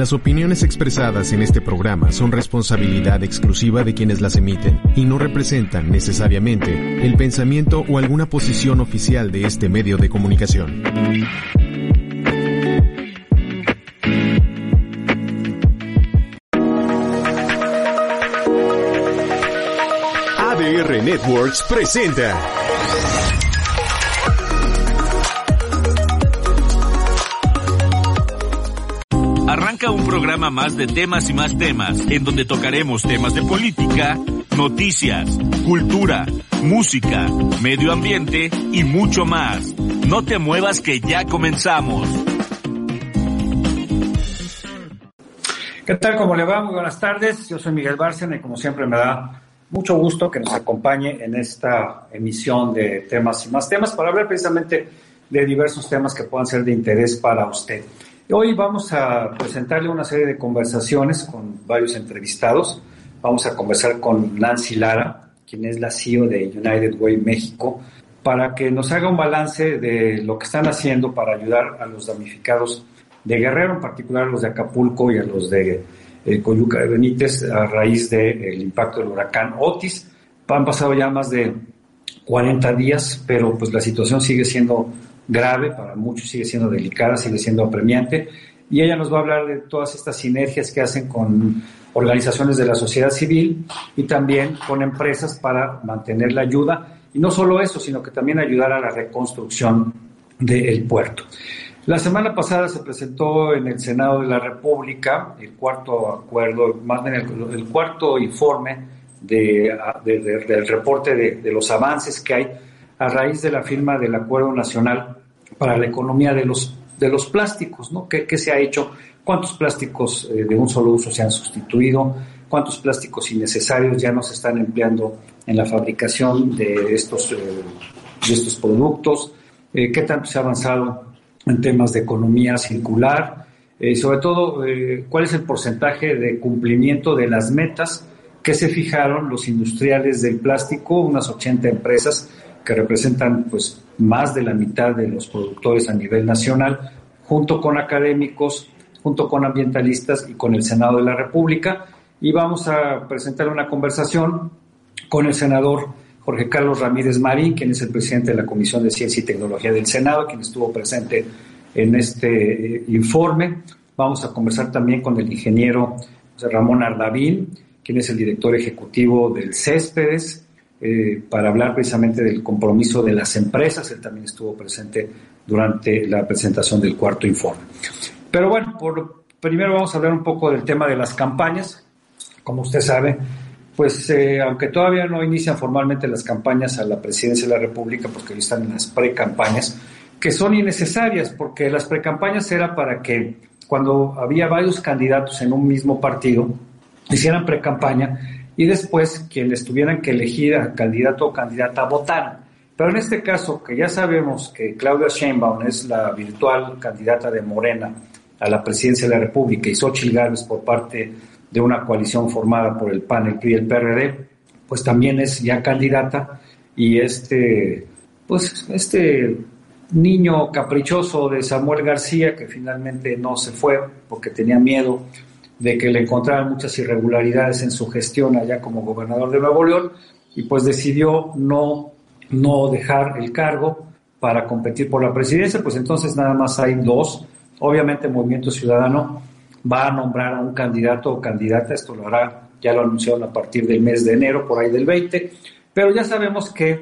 Las opiniones expresadas en este programa son responsabilidad exclusiva de quienes las emiten y no representan necesariamente el pensamiento o alguna posición oficial de este medio de comunicación. ADR Networks presenta programa más de temas y más temas, en donde tocaremos temas de política, noticias, cultura, música, medio ambiente y mucho más. No te muevas que ya comenzamos. ¿Qué tal? ¿Cómo le va? Muy buenas tardes. Yo soy Miguel Bárcena y como siempre me da mucho gusto que nos acompañe en esta emisión de temas y más temas para hablar precisamente de diversos temas que puedan ser de interés para usted. Hoy vamos a presentarle una serie de conversaciones con varios entrevistados. Vamos a conversar con Nancy Lara, quien es la CEO de United Way México, para que nos haga un balance de lo que están haciendo para ayudar a los damnificados de Guerrero, en particular a los de Acapulco y a los de eh, Coyuca de Benítez, a raíz del impacto del huracán Otis. Han pasado ya más de 40 días, pero pues la situación sigue siendo grave, para muchos sigue siendo delicada, sigue siendo apremiante. Y ella nos va a hablar de todas estas sinergias que hacen con organizaciones de la sociedad civil y también con empresas para mantener la ayuda. Y no solo eso, sino que también ayudar a la reconstrucción del puerto. La semana pasada se presentó en el Senado de la República el cuarto acuerdo, más bien el, cuarto informe de, del reporte de, los avances que hay a raíz de la firma del Acuerdo Nacional para la Economía de los, de los Plásticos, ¿no? ¿Qué, se ha hecho? ¿Cuántos plásticos eh, de un solo uso se han sustituido? ¿Cuántos plásticos innecesarios ya no se están empleando en la fabricación de estos, eh, de estos productos? Eh, ¿Qué tanto se ha avanzado en temas de economía circular? Y sobre todo, ¿cuál es el porcentaje de cumplimiento de las metas que se fijaron los industriales del plástico, unas 80 empresas, que representan pues más de la mitad de los productores a nivel nacional, junto con académicos, junto con ambientalistas y con el Senado de la República. Y vamos a presentar una conversación con el senador Jorge Carlos Ramírez Marín, quien es el presidente de la Comisión de Ciencia y Tecnología del Senado, quien estuvo presente en este eh, informe. Vamos a conversar también con el ingeniero Ramón Ardavín, quien es el director ejecutivo del Céspedes, eh, para hablar precisamente del compromiso de las empresas. Él también estuvo presente durante la presentación del cuarto informe. Pero bueno, por, primero vamos a hablar un poco del tema de las campañas. Como usted sabe, pues eh, aunque todavía no inician formalmente las campañas a la presidencia de la República, porque hoy están en las pre-campañas, que son innecesarias, porque las pre-campañas era para que cuando había varios candidatos en un mismo partido, hicieran pre-campaña y después quienes tuvieran que elegir a candidato o candidata votaran. Pero en este caso, que ya sabemos que Claudia Sheinbaum es la virtual candidata de Morena a la presidencia de la República y Xochitl Gálvez por parte de una coalición formada por el PAN, el PRI y el PRD, pues también es ya candidata y este, pues este niño caprichoso de Samuel García, que finalmente no se fue porque tenía miedo de que le encontraran muchas irregularidades en su gestión allá como gobernador de Nuevo León y pues decidió no, no dejar el cargo para competir por la presidencia, pues entonces nada más hay dos. Obviamente Movimiento Ciudadano va a nombrar a un candidato o candidata, esto lo hará, ya lo anunciaron a partir del mes de enero, por ahí del 20, pero ya sabemos que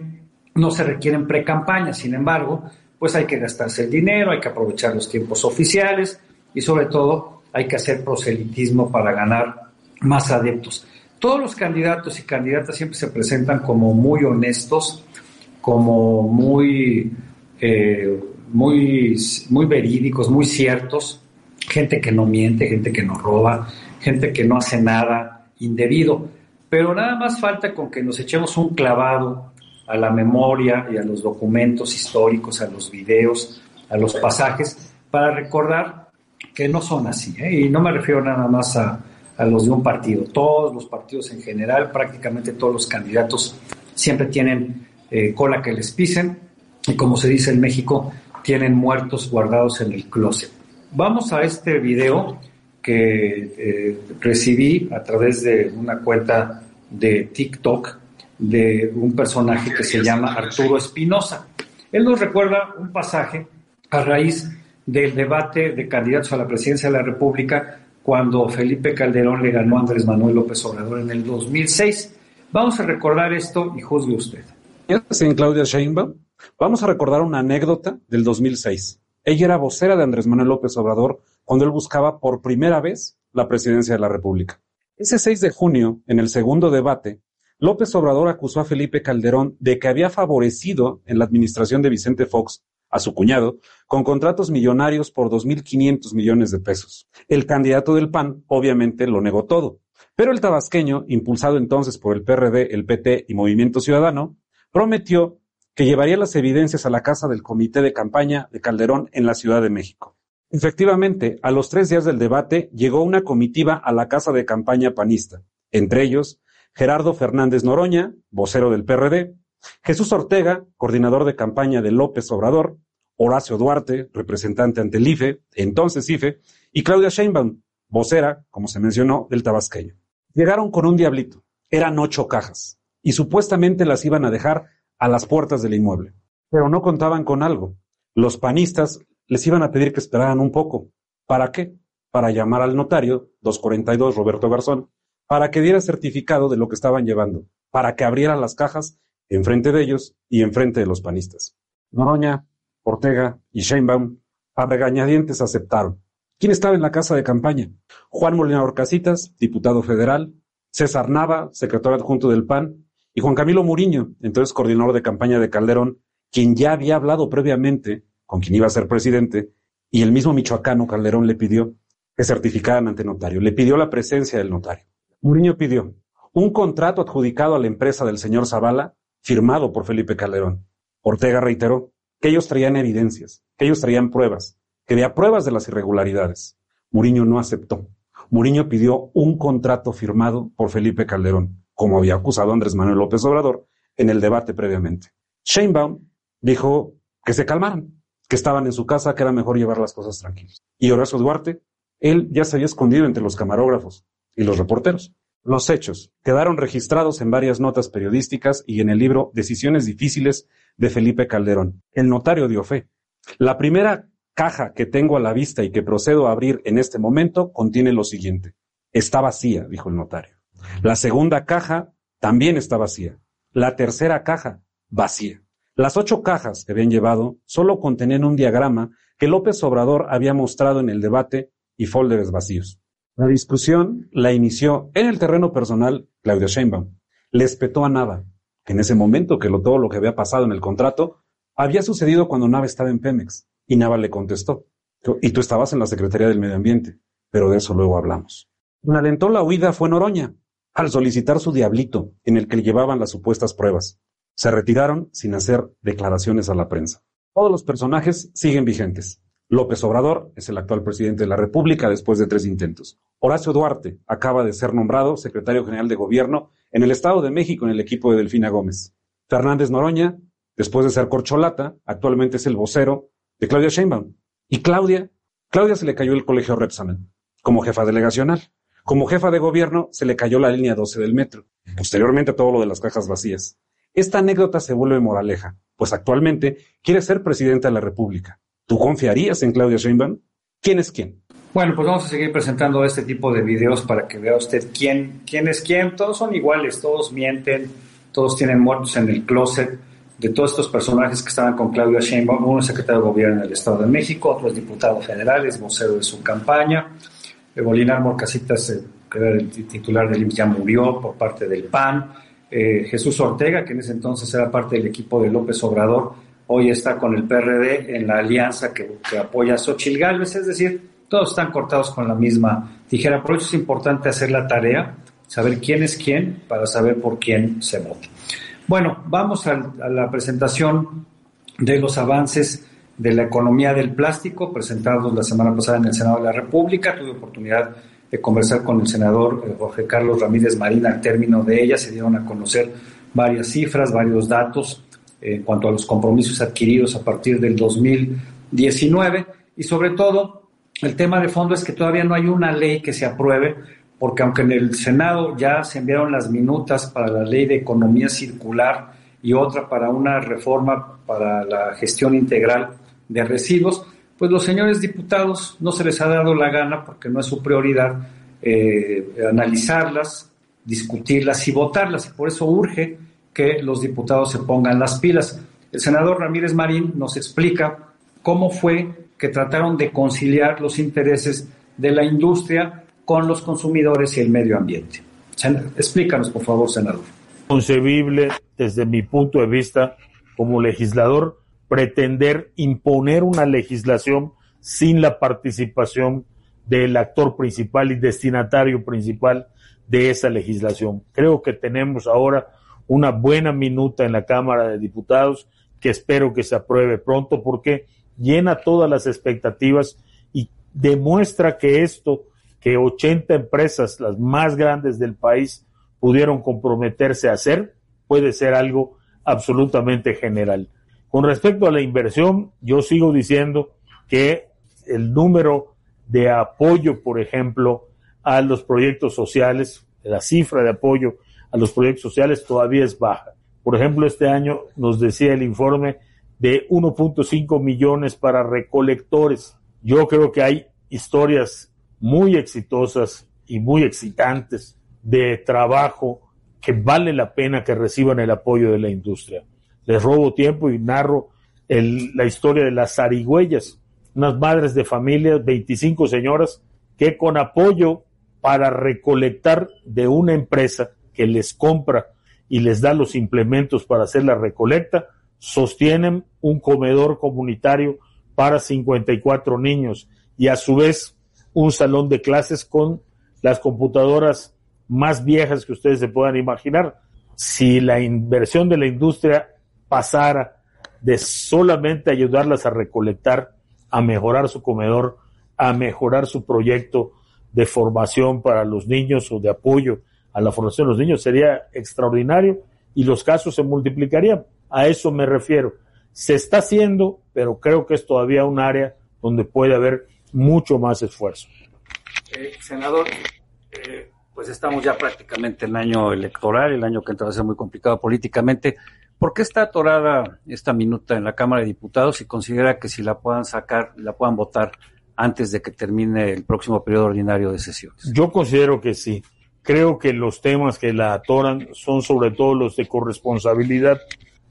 no se requieren pre-campañas, sin embargo, pues hay que gastarse el dinero, hay que aprovechar los tiempos oficiales y sobre todo hay que hacer proselitismo para ganar más adeptos. Todos los candidatos y candidatas siempre se presentan como muy honestos, como muy, eh, muy, muy verídicos, muy ciertos, gente que no miente, gente que no roba, gente que no hace nada indebido. Pero nada más falta con que nos echemos un clavado a la memoria y a los documentos históricos, a los videos, a los pasajes, para recordar que no son así. ¿eh? Y no me refiero nada más a, los de un partido. Todos los partidos en general, prácticamente todos los candidatos siempre tienen eh, cola que les pisen y como se dice en México, tienen muertos guardados en el closet. Vamos a este video que eh, recibí a través de una cuenta de TikTok de un personaje que se llama Arturo Espinosa. Él nos recuerda un pasaje a raíz del debate de candidatos a la presidencia de la República cuando Felipe Calderón le ganó a Andrés Manuel López Obrador en el 2006. Vamos a recordar esto y juzgue usted. En Claudia Sheinbaum, vamos a recordar una anécdota del 2006. Ella era vocera de Andrés Manuel López Obrador cuando él buscaba por primera vez la presidencia de la República. Ese 6 de junio, en el segundo debate, López Obrador acusó a Felipe Calderón de que había favorecido en la administración de Vicente Fox a su cuñado con contratos millonarios por 2.500 millones de pesos. El candidato del PAN obviamente lo negó todo, pero el tabasqueño, impulsado entonces por el PRD, el PT y Movimiento Ciudadano, prometió que llevaría las evidencias a la casa del comité de campaña de Calderón en la Ciudad de México. Efectivamente, a los tres días del debate llegó una comitiva a la casa de campaña panista, entre ellos Gerardo Fernández Noroña, vocero del PRD, Jesús Ortega, coordinador de campaña de López Obrador, Horacio Duarte, representante ante el IFE, entonces IFE, y Claudia Sheinbaum, vocera, como se mencionó, del tabasqueño. Llegaron con un diablito. Eran ocho cajas y supuestamente las iban a dejar a las puertas del inmueble. Pero no contaban con algo. Los panistas les iban a pedir que esperaran un poco. ¿Para qué? Para llamar al notario, 242 Roberto Garzón, para que diera certificado de lo que estaban llevando, para que abrieran las cajas enfrente de ellos y enfrente de los panistas. Noroña, Ortega y Sheinbaum a regañadientes aceptaron. ¿Quién estaba en la casa de campaña? Juan Molina Orcasitas, diputado federal, César Nava, secretario adjunto del PAN, y Juan Camilo Muriño, entonces coordinador de campaña de Calderón, quien ya había hablado previamente con quien iba a ser presidente, y el mismo michoacano Calderón le pidió que certificaran ante notario, le pidió la presencia del notario. Muriño pidió un contrato adjudicado a la empresa del señor Zavala, firmado por Felipe Calderón. Ortega reiteró que ellos traían evidencias, que ellos traían pruebas, que había pruebas de las irregularidades. Muriño no aceptó. Muriño pidió un contrato firmado por Felipe Calderón, como había acusado Andrés Manuel López Obrador en el debate previamente. Sheinbaum dijo que se calmaran, que estaban en su casa, que era mejor llevar las cosas tranquilas. Y Horacio Duarte, él ya se había escondido entre los camarógrafos y los reporteros. Los hechos quedaron registrados en varias notas periodísticas y en el libro Decisiones difíciles de Felipe Calderón. El notario dio fe. La primera caja que tengo a la vista y que procedo a abrir en este momento contiene lo siguiente. Está vacía, dijo el notario. La segunda caja también está vacía. La tercera caja, vacía. Las ocho cajas que habían llevado solo contenían un diagrama que López Obrador había mostrado en el debate y folders vacíos. La discusión la inició en el terreno personal Claudia Sheinbaum. Le espetó a Nava, en ese momento que lo, todo lo que había pasado en el contrato había sucedido cuando Nava estaba en Pemex. Y Nava le contestó, y tú estabas en la Secretaría del Medio Ambiente, pero de eso luego hablamos. Quien alentó la huida fue Noroña, al solicitar su diablito en el que llevaban las supuestas pruebas. Se retiraron sin hacer declaraciones a la prensa. Todos los personajes siguen vigentes. López Obrador es el actual presidente de la República después de tres intentos. Horacio Duarte acaba de ser nombrado secretario general de gobierno en el Estado de México en el equipo de Delfina Gómez. Fernández Noroña, después de ser corcholata, actualmente es el vocero de Claudia Sheinbaum. Y Claudia, Claudia se le cayó el colegio Repsamen como jefa delegacional. Como jefa de gobierno se le cayó la línea 12 del metro. Posteriormente todo lo de las cajas vacías. Esta anécdota se vuelve moraleja, pues actualmente quiere ser presidenta de la República. ¿Tú confiarías en Claudia Sheinbaum? ¿Quién es quién? Bueno, pues vamos a seguir presentando este tipo de videos para que vea usted quién, quién es quién. Todos son iguales, todos mienten, todos tienen muertos en el closet. De todos estos personajes que estaban con Claudia Sheinbaum, uno es secretario de gobierno en el Estado de México, otro es diputado federal, es vocero de su campaña. Bolinar Morcasitas, que era el titular del IMSS, ya murió por parte del PAN. Eh, Jesús Ortega, que en ese entonces era parte del equipo de López Obrador, hoy está con el PRD en la alianza que, apoya a Xochil Gálvez, es decir, todos están cortados con la misma tijera. Por eso es importante hacer la tarea, saber quién es quién, para saber por quién se vota. Bueno, vamos a, a la presentación de los avances de la economía del plástico presentados la semana pasada en el Senado de la República. Tuve oportunidad de conversar con el senador eh, Jorge Carlos Ramírez Marín al término de ella. Se dieron a conocer varias cifras, varios datos en cuanto a los compromisos adquiridos a partir del 2019 y sobre todo El tema de fondo es que todavía no hay una ley que se apruebe, porque aunque en el Senado ya se enviaron las minutas para la ley de economía circular y otra para una reforma para la gestión integral de residuos, pues los señores diputados no se les ha dado la gana, porque no es su prioridad, eh, analizarlas, discutirlas y votarlas. Y por eso urge que los diputados se pongan las pilas. El senador Ramírez Marín nos explica cómo fue que trataron de conciliar los intereses de la industria con los consumidores y el medio ambiente. Explícanos, por favor, senador. Concebible, desde mi punto de vista como legislador, pretender imponer una legislación sin la participación del actor principal y destinatario principal de esa legislación. Creo que tenemos ahora una buena minuta en la Cámara de Diputados que espero que se apruebe pronto porque llena todas las expectativas y demuestra que esto que 80 empresas, las más grandes del país, pudieron comprometerse a hacer, puede ser algo absolutamente general. Con respecto a la inversión, yo sigo diciendo que el número de apoyo, por ejemplo, a los proyectos sociales, la cifra de apoyo a los proyectos sociales todavía es baja. Por ejemplo, este año nos decía el informe de 1.5 millones para recolectores. Yo creo que hay historias muy exitosas y muy excitantes de trabajo que vale la pena que reciban el apoyo de la industria. Les robo tiempo y narro la historia de las zarigüeyas, unas madres de familia, 25 señoras, que con apoyo para recolectar de una empresa que les compra y les da los implementos para hacer la recolecta, sostienen un comedor comunitario para 54 niños y a su vez un salón de clases con las computadoras más viejas que ustedes se puedan imaginar. Si la inversión de la industria pasara de solamente ayudarlas a recolectar, a mejorar su comedor, a mejorar su proyecto de formación para los niños o de apoyo a la formación de los niños, sería extraordinario y los casos se multiplicarían. A eso me refiero. Se está haciendo, pero creo que es todavía un área donde puede haber mucho más esfuerzo. Eh, senador, eh, pues estamos ya prácticamente en año electoral, el año que entra va a ser muy complicado políticamente. ¿Por qué está atorada esta minuta en la Cámara de Diputados y considera que si la puedan sacar, la puedan votar antes de que termine el próximo periodo ordinario de sesiones? Yo considero que sí. Creo que los temas que la atoran son sobre todo los de corresponsabilidad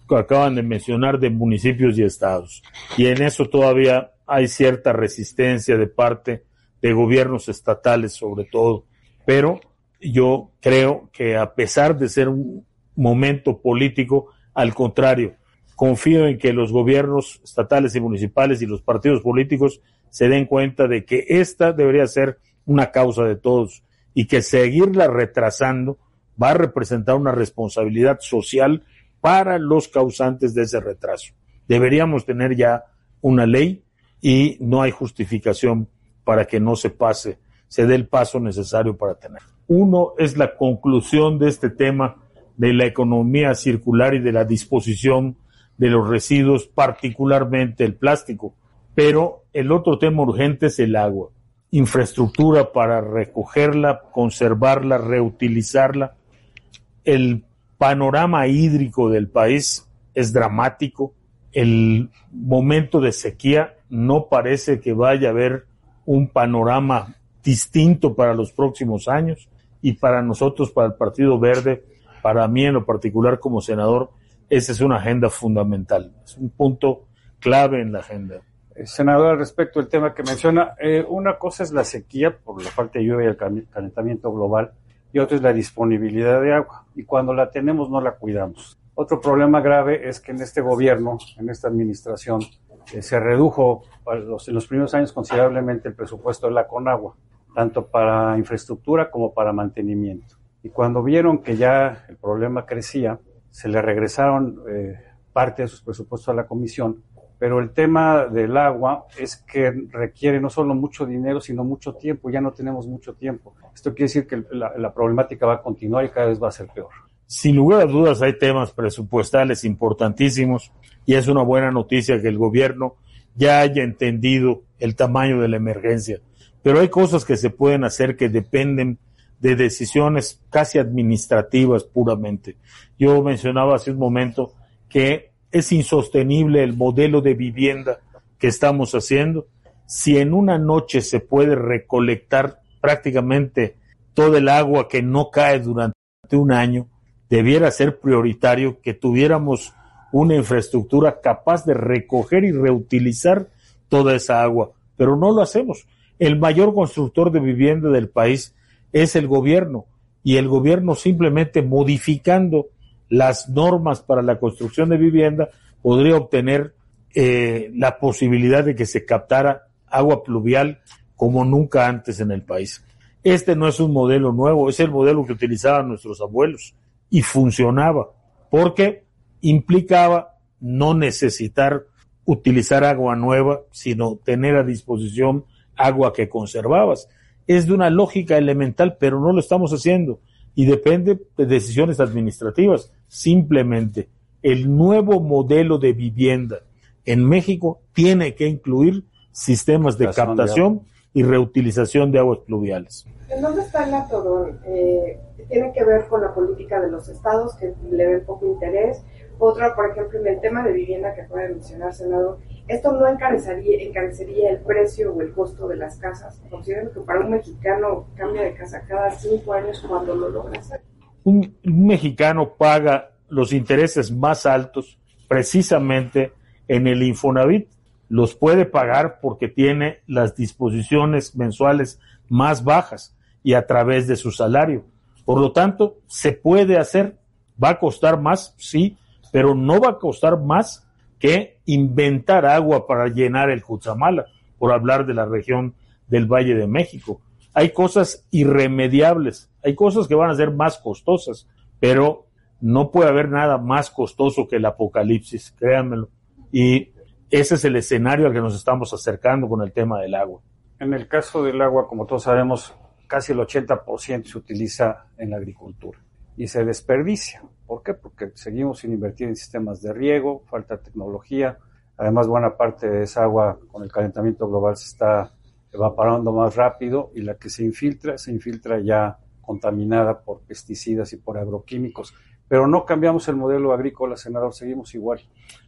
que acaban de mencionar de municipios y estados. Y en eso todavía hay cierta resistencia de parte de gobiernos estatales sobre todo. Pero yo creo que a pesar de ser un momento político, al contrario, confío en que los gobiernos estatales y municipales y los partidos políticos se den cuenta de que esta debería ser una causa de todos y que seguirla retrasando va a representar una responsabilidad social para los causantes de ese retraso. Deberíamos tener ya una ley y no hay justificación para que no se pase, se dé el paso necesario para tener. Uno es la conclusión de este tema de la economía circular y de la disposición de los residuos, particularmente el plástico. Pero el otro tema urgente es el agua. Infraestructura para recogerla, conservarla, reutilizarla. El panorama hídrico del país es dramático. El momento de sequía no parece que vaya a haber un panorama distinto para los próximos años y para nosotros, para el Partido Verde, para mí en lo particular como senador, esa es una agenda fundamental, es un punto clave en la agenda. Eh, senador, al respecto del tema que menciona, eh, una cosa es la sequía por la falta de lluvia y el calentamiento global, y otra es la disponibilidad de agua, y cuando la tenemos no la cuidamos. Otro problema grave es que en este gobierno, en esta administración, eh, se redujo en los primeros años considerablemente el presupuesto de la Conagua, tanto para infraestructura como para mantenimiento. Y cuando vieron que ya el problema crecía, se le regresaron parte de sus presupuestos a la comisión, pero el tema del agua es que requiere no solo mucho dinero, sino mucho tiempo, ya no tenemos mucho tiempo. Esto quiere decir que la, la problemática va a continuar y cada vez va a ser peor. Sin lugar a dudas hay temas presupuestales importantísimos y es una buena noticia que el gobierno ya haya entendido el tamaño de la emergencia. Pero hay cosas que se pueden hacer que dependen de decisiones casi administrativas puramente. Yo mencionaba hace un momento que es insostenible el modelo de vivienda que estamos haciendo. Si en una noche se puede recolectar prácticamente todo el agua que no cae durante un año, debiera ser prioritario que tuviéramos una infraestructura capaz de recoger y reutilizar toda esa agua, pero no lo hacemos. El mayor constructor de vivienda del país es el gobierno y el gobierno simplemente modificando las normas para la construcción de vivienda podría obtener eh, la posibilidad de que se captara agua pluvial como nunca antes en el país. Este no es un modelo nuevo, es el modelo que utilizaban nuestros abuelos y funcionaba, porque implicaba no necesitar utilizar agua nueva, sino tener a disposición agua que conservabas. Es de una lógica elemental, pero no lo estamos haciendo y depende de decisiones administrativas. Simplemente el nuevo modelo de vivienda en México tiene que incluir sistemas de captación y reutilización de aguas pluviales. ¿En dónde está el atodón? Eh, ¿Tiene que ver con la política de los estados que le ven poco interés? Otra, por ejemplo, en el tema de vivienda que puede mencionar, senador, ¿esto no encarecería, encarecería el precio o el costo de las casas? Considero que para un mexicano cambia de casa cada cinco años cuando lo logra hacer. Un, un mexicano paga los intereses más altos precisamente en el Infonavit. Los puede pagar porque tiene las disposiciones mensuales más bajas y a través de su salario. Por lo tanto, se puede hacer. ¿Va a costar más? Sí, pero no va a costar más que inventar agua para llenar el Cutzamala, por hablar de la región del Valle de México. Hay cosas irremediables, hay cosas que van a ser más costosas, pero no puede haber nada más costoso que el apocalipsis, créanmelo. Y ese es el escenario al que nos estamos acercando con el tema del agua. En el caso del agua, como todos sabemos, casi el 80% se utiliza en la agricultura y se desperdicia. ¿Por qué? Porque seguimos sin invertir en sistemas de riego, falta tecnología. Además, buena parte de esa agua con el calentamiento global se está evaporando más rápido y la que se infiltra, se infiltra ya contaminada por pesticidas y por agroquímicos. Pero no cambiamos el modelo agrícola, senador, seguimos igual.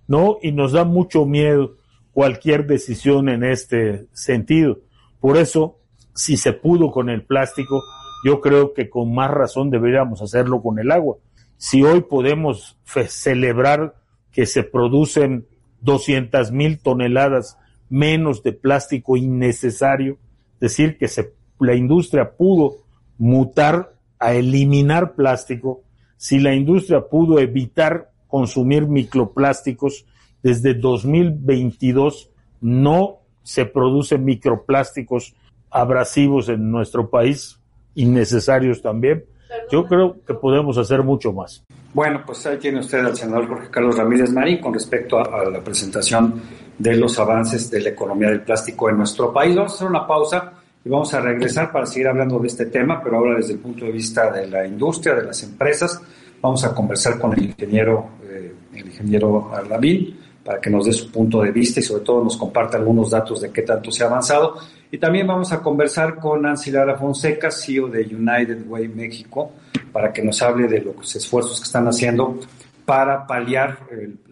No, y nos da mucho miedo cualquier decisión en este sentido. Por eso, si se pudo con el plástico, yo creo que con más razón deberíamos hacerlo con el agua. Si hoy podemos celebrar que se producen 200 mil toneladas menos de plástico innecesario, decir que se, la industria pudo mutar a eliminar plástico, si la industria pudo evitar consumir microplásticos, desde 2022 no se producen microplásticos abrasivos en nuestro país, innecesarios también. Yo creo que podemos hacer mucho más. Bueno, pues ahí tiene usted al senador Jorge Carlos Ramírez Marín con respecto a, a, la presentación de los avances de la economía del plástico en nuestro país. Vamos a hacer una pausa y vamos a regresar para seguir hablando de este tema, pero ahora desde el punto de vista de la industria, de las empresas. Vamos a conversar con el ingeniero, eh, el ingeniero Arlavín para que nos dé su punto de vista y sobre todo nos comparta algunos datos de qué tanto se ha avanzado. Y también vamos a conversar con Nancy Lara Fonseca, CEO de United Way México, para que nos hable de los esfuerzos que están haciendo para paliar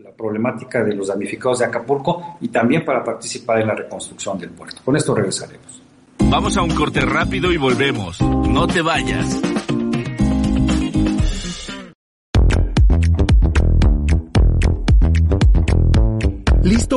la problemática de los damnificados de Acapulco y también para participar en la reconstrucción del puerto. Con esto regresaremos. Vamos a un corte rápido y volvemos. No te vayas.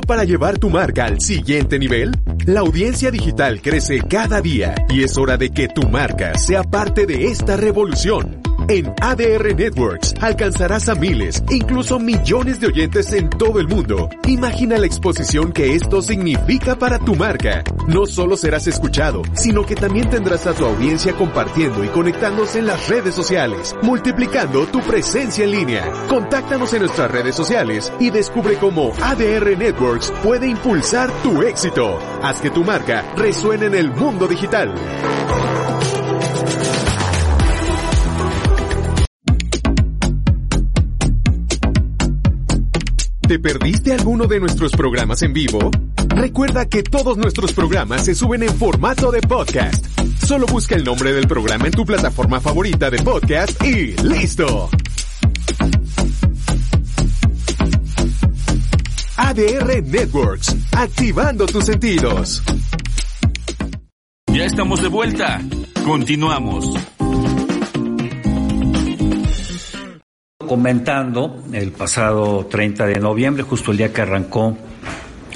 ¿Listo para llevar tu marca al siguiente nivel? La audiencia digital crece cada día y es hora de que tu marca sea parte de esta revolución. En ADR Networks alcanzarás a miles, incluso millones de oyentes en todo el mundo. Imagina la exposición que esto significa para tu marca. No solo serás escuchado, sino que también tendrás a tu audiencia compartiendo y conectándose en las redes sociales, multiplicando tu presencia en línea. Contáctanos en nuestras redes sociales y descubre cómo ADR Networks puede impulsar tu éxito. Haz que tu marca resuene en el mundo digital. ¿Te perdiste alguno de nuestros programas en vivo? Recuerda que todos nuestros programas se suben en formato de podcast. Solo busca el nombre del programa en tu plataforma favorita de podcast y ¡listo! ADR Networks, activando tus sentidos. Ya estamos de vuelta. Continuamos. Comentando el pasado 30 de noviembre, justo el día que arrancó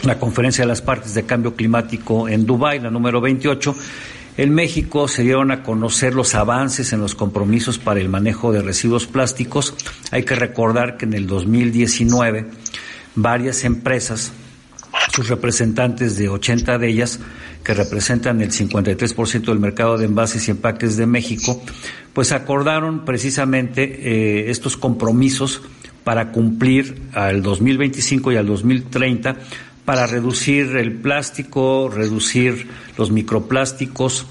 la conferencia de las partes de cambio climático en Dubái, la número 28, en México se dieron a conocer los avances en los compromisos para el manejo de residuos plásticos. Hay que recordar que en el 2019 varias empresas, sus representantes de 80 de ellas, que representan el 53% del mercado de envases y empaques de México, pues acordaron precisamente eh, estos compromisos para cumplir al 2025 y al 2030 para reducir el plástico, reducir los microplásticos,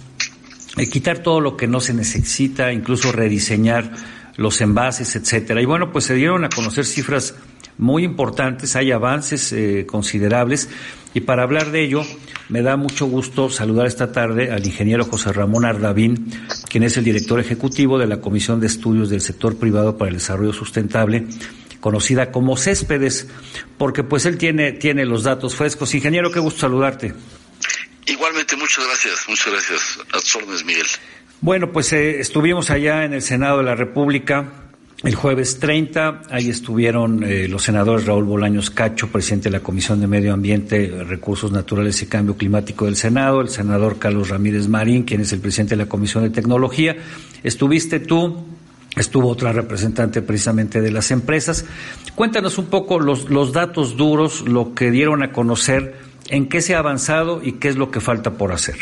eh, quitar todo lo que no se necesita, incluso rediseñar los envases, etcétera. Y bueno, pues se dieron a conocer cifras muy importantes, hay avances eh, considerables y para hablar de ello me da mucho gusto saludar esta tarde al ingeniero José Ramón Ardavín, quien es el director ejecutivo de la Comisión de Estudios del Sector Privado para el Desarrollo Sustentable conocida como Céspedes, porque pues él tiene, tiene los datos frescos. Ingeniero, qué gusto saludarte. Igualmente, muchas gracias, muchas gracias. A tus órdenes, Miguel. Bueno, pues eh, estuvimos allá en el Senado de la República el jueves 30, ahí estuvieron eh, los senadores Raúl Bolaños Cacho, presidente de la Comisión de Medio Ambiente, Recursos Naturales y Cambio Climático del Senado, el senador Carlos Ramírez Marín, quien es el presidente de la Comisión de Tecnología. Estuviste tú, Estuvo otra representante precisamente de las empresas. Cuéntanos un poco los, los datos duros, lo que dieron a conocer, en qué se ha avanzado y qué es lo que falta por hacer.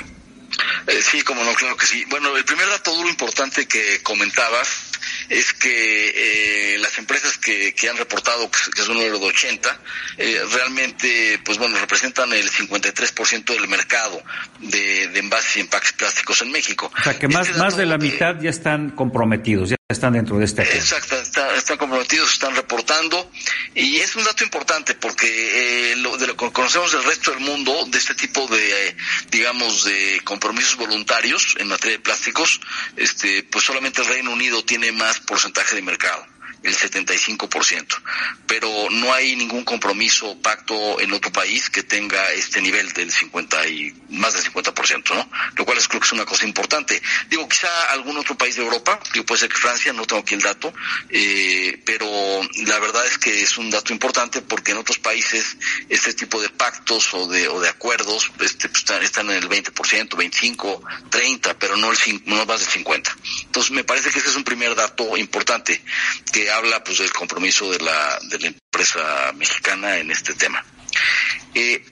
Eh, sí, como no, claro que sí. Bueno, el primer dato duro importante que comentabas es que eh, las empresas que, que han reportado, que es un número de 80, eh, realmente, pues bueno, representan el 53% del mercado de, de, envases y empaques plásticos en México. O sea, que más, este más de la mitad ya están comprometidos, ya están dentro de este Exacto, está, están comprometidos, están reportando. Y es un dato importante porque eh, lo, de lo que conocemos del resto del mundo, de este tipo de, eh, digamos, de compromisos voluntarios en materia de plásticos, este, pues solamente el Reino Unido tiene más porcentaje de mercado el 75%, pero no hay ningún compromiso o pacto en otro país que tenga este nivel del 50 y más del 50%, ¿no? Lo cual es creo que es una cosa importante. Digo, quizá algún otro país de Europa, digo, puede ser que Francia, no tengo aquí el dato, eh, pero la verdad es que es un dato importante porque en otros países este tipo de pactos o de, o de acuerdos este, pues, están, en el 20%, 25, 30, pero no, el, no más del 50. Entonces me parece que ese es un primer dato importante que habla pues del compromiso de la, de la empresa mexicana en este tema. Eh,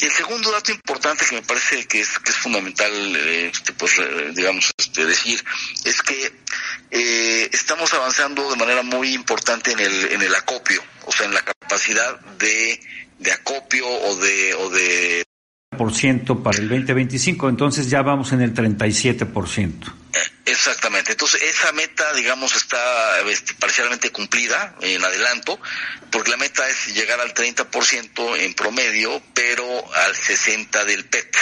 el segundo dato importante que me parece que es, que es fundamental, eh, este, pues, eh, digamos, este, decir, es que eh, estamos avanzando de manera muy importante en el, en el acopio, o sea, en la capacidad de, de acopio o de, o de por ciento para el 2025, entonces ya vamos en el 37 por ciento. Exactamente. Entonces, esa meta, digamos, está este, parcialmente cumplida en adelanto, porque la meta es llegar al 30% en promedio, pero al 60% del PET.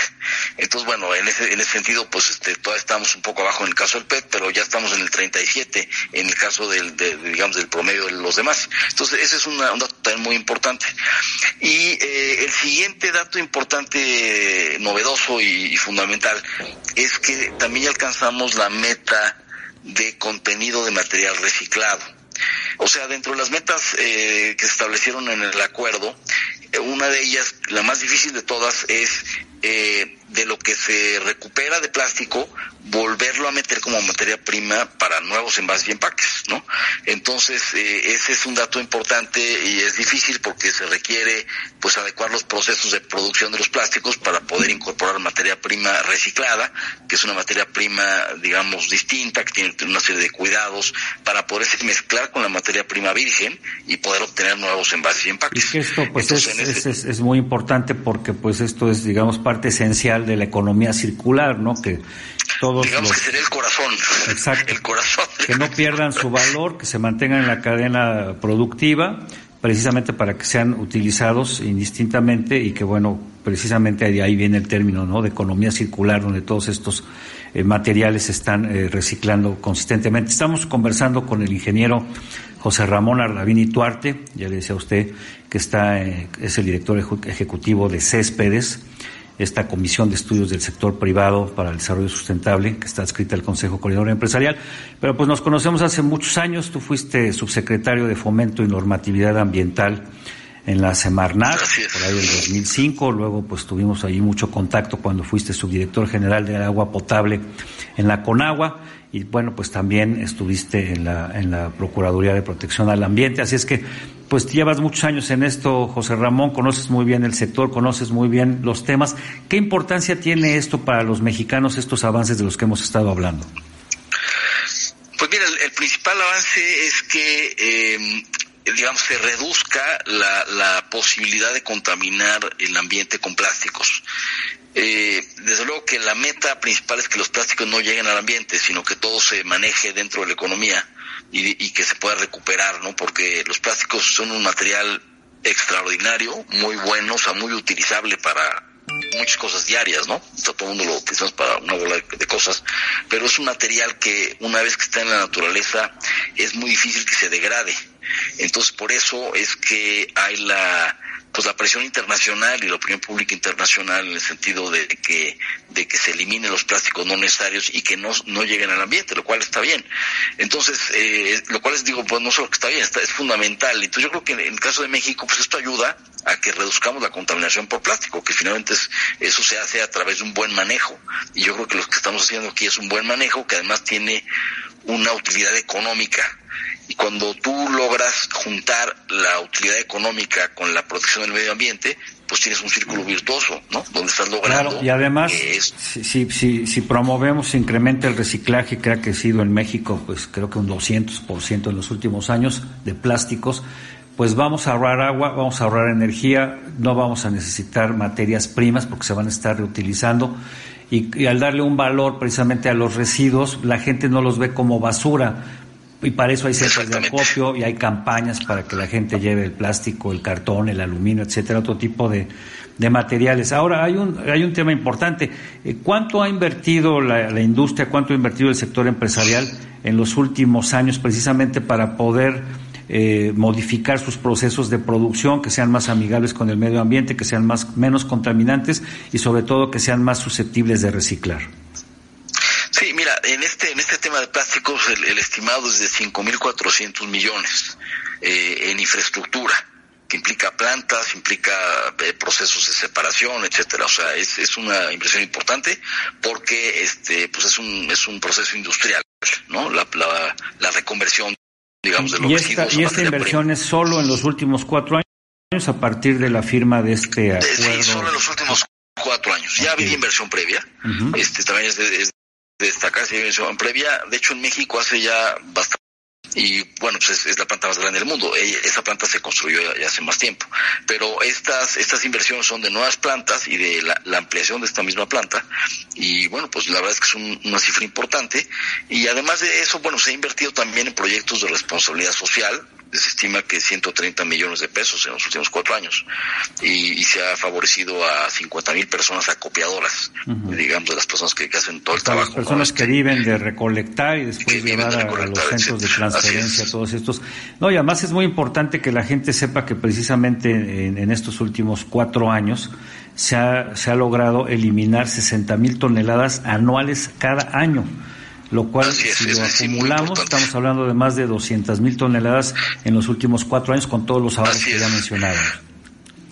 Entonces, bueno, en ese, en ese sentido, pues este, todavía estamos un poco abajo en el caso del PET, pero ya estamos en el 37% en el caso del, de, digamos, del promedio de los demás. Entonces, ese es una, un dato también muy importante. Y eh, el siguiente dato importante, novedoso y, y fundamental, es que también alcanzamos la meta de contenido de material reciclado. O sea, dentro de las metas eh, que se establecieron en el acuerdo, eh, una de ellas, la más difícil de todas, es eh, de lo que se recupera de plástico, volverlo a meter como materia prima para nuevos envases y empaques, ¿no? Entonces, ese es un dato importante y es difícil porque se requiere, pues, adecuar los procesos de producción de los plásticos para poder incorporar materia prima reciclada, que es una materia prima, digamos, distinta, que tiene una serie de cuidados para poderse mezclar con la materia prima virgen y poder obtener nuevos envases y empaques. Y que esto, pues, Entonces, es, es, es muy importante porque, pues, esto es, digamos, parte esencial de la economía circular, ¿no? Que todos digamos los... que sería el corazón. Exacto. El corazón. Que no pierdan su valor, que se mantengan en la cadena productiva precisamente para que sean utilizados indistintamente y que, bueno, precisamente de ahí viene el término, ¿no? De economía circular, donde todos estos eh, materiales se están eh, reciclando consistentemente. Estamos conversando con el ingeniero José Ramón Arlavini Tuarte, ya le decía a usted que está, eh, es el director ejecutivo de Céspedes, esta Comisión de Estudios del Sector Privado para el Desarrollo Sustentable, que está adscrita al Consejo Coordinador Empresarial. Pero pues nos conocemos hace muchos años, tú fuiste subsecretario de Fomento y Normatividad Ambiental en la Semarnat, por ahí del 2005, luego pues tuvimos ahí mucho contacto cuando fuiste subdirector general de agua potable en la Conagua y bueno, pues también estuviste en la, en la Procuraduría de Protección al Ambiente, así es que pues llevas muchos años en esto, José Ramón, conoces muy bien el sector, conoces muy bien los temas. ¿Qué importancia tiene esto para los mexicanos, estos avances de los que hemos estado hablando? Pues mira, el, principal avance es que, eh, digamos, se reduzca la, la posibilidad de contaminar el ambiente con plásticos. Eh, que la meta principal es que los plásticos no lleguen al ambiente, sino que todo se maneje dentro de la economía y, que se pueda recuperar, ¿no? Porque los plásticos son un material extraordinario, muy bueno, o sea, muy utilizable para muchas cosas diarias, ¿no? todo el mundo lo utilizamos para una bola de, cosas, pero es un material que una vez que está en la naturaleza es muy difícil que se degrade. Entonces, por eso es que hay la pues la presión internacional y la opinión pública internacional en el sentido de que de que se eliminen los plásticos no necesarios y que no, no lleguen al ambiente, lo cual está bien. Entonces, eh, lo cual es, digo, pues no solo que está bien, está, es fundamental. Entonces yo creo que en el caso de México, pues esto ayuda a que reduzcamos la contaminación por plástico, que finalmente es, eso se hace a través de un buen manejo. Y yo creo que lo que estamos haciendo aquí es un buen manejo que además tiene una utilidad económica y cuando tú logras juntar la utilidad económica con la protección del medio ambiente, pues tienes un círculo virtuoso, ¿no? Donde estás logrando. Claro, y además, si, si, si, promovemos, se incrementa el reciclaje, que ha crecido en México, pues creo que un 200% en los últimos años de plásticos, pues vamos a ahorrar agua, vamos a ahorrar energía, no vamos a necesitar materias primas porque se van a estar reutilizando. Y, y, al darle un valor precisamente a los residuos, la gente no los ve como basura, y para eso hay centros de acopio y hay campañas para que la gente lleve el plástico, el cartón, el aluminio, etcétera, otro tipo de, de materiales. Ahora, hay un, hay un tema importante. Eh, ¿Cuánto ha invertido la, la, industria, cuánto ha invertido el sector empresarial en los últimos años precisamente para poder eh, modificar sus procesos de producción, que sean más amigables con el medio ambiente, que sean más, menos contaminantes y sobre todo que sean más susceptibles de reciclar? En este, en este tema de plásticos el, estimado es de 5.400 millones eh, en infraestructura que implica plantas, implica eh, procesos de separación, etcétera. O sea, es, es una inversión importante porque este, pues es un, es un proceso industrial, ¿no? La, la, la reconversión, digamos, de los ¿Y esta, ¿Y esta inversión es solo en los últimos cuatro años a partir de la firma de este acuerdo? Sí, solo en los últimos cuatro años. Ya había inversión previa. Este también es de, es destacar esa inversión previa. De hecho, en México hace ya bastante y bueno, pues es, la planta más grande del mundo. E, esa planta se construyó ya, hace más tiempo. Pero estas, estas inversiones son de nuevas plantas y de la, ampliación de esta misma planta. Y bueno, pues la verdad es que es una cifra importante. Y además de eso, bueno, se ha invertido también en proyectos de responsabilidad social, se estima que 130 millones de pesos en los últimos cuatro años y, se ha favorecido a 50 mil personas acopiadoras, digamos, de las personas que, hacen todo el trabajo. Las personas que viven de recolectar y después llevar a, los centros de transferencia, todos estos. No, y además es muy importante que la gente sepa que precisamente en, en estos últimos cuatro años se ha, se ha logrado eliminar 60 mil toneladas anuales cada año lo cual si lo acumulamos estamos hablando de más de 200 mil toneladas en los últimos cuatro años con todos los ahorros que ya mencionaron.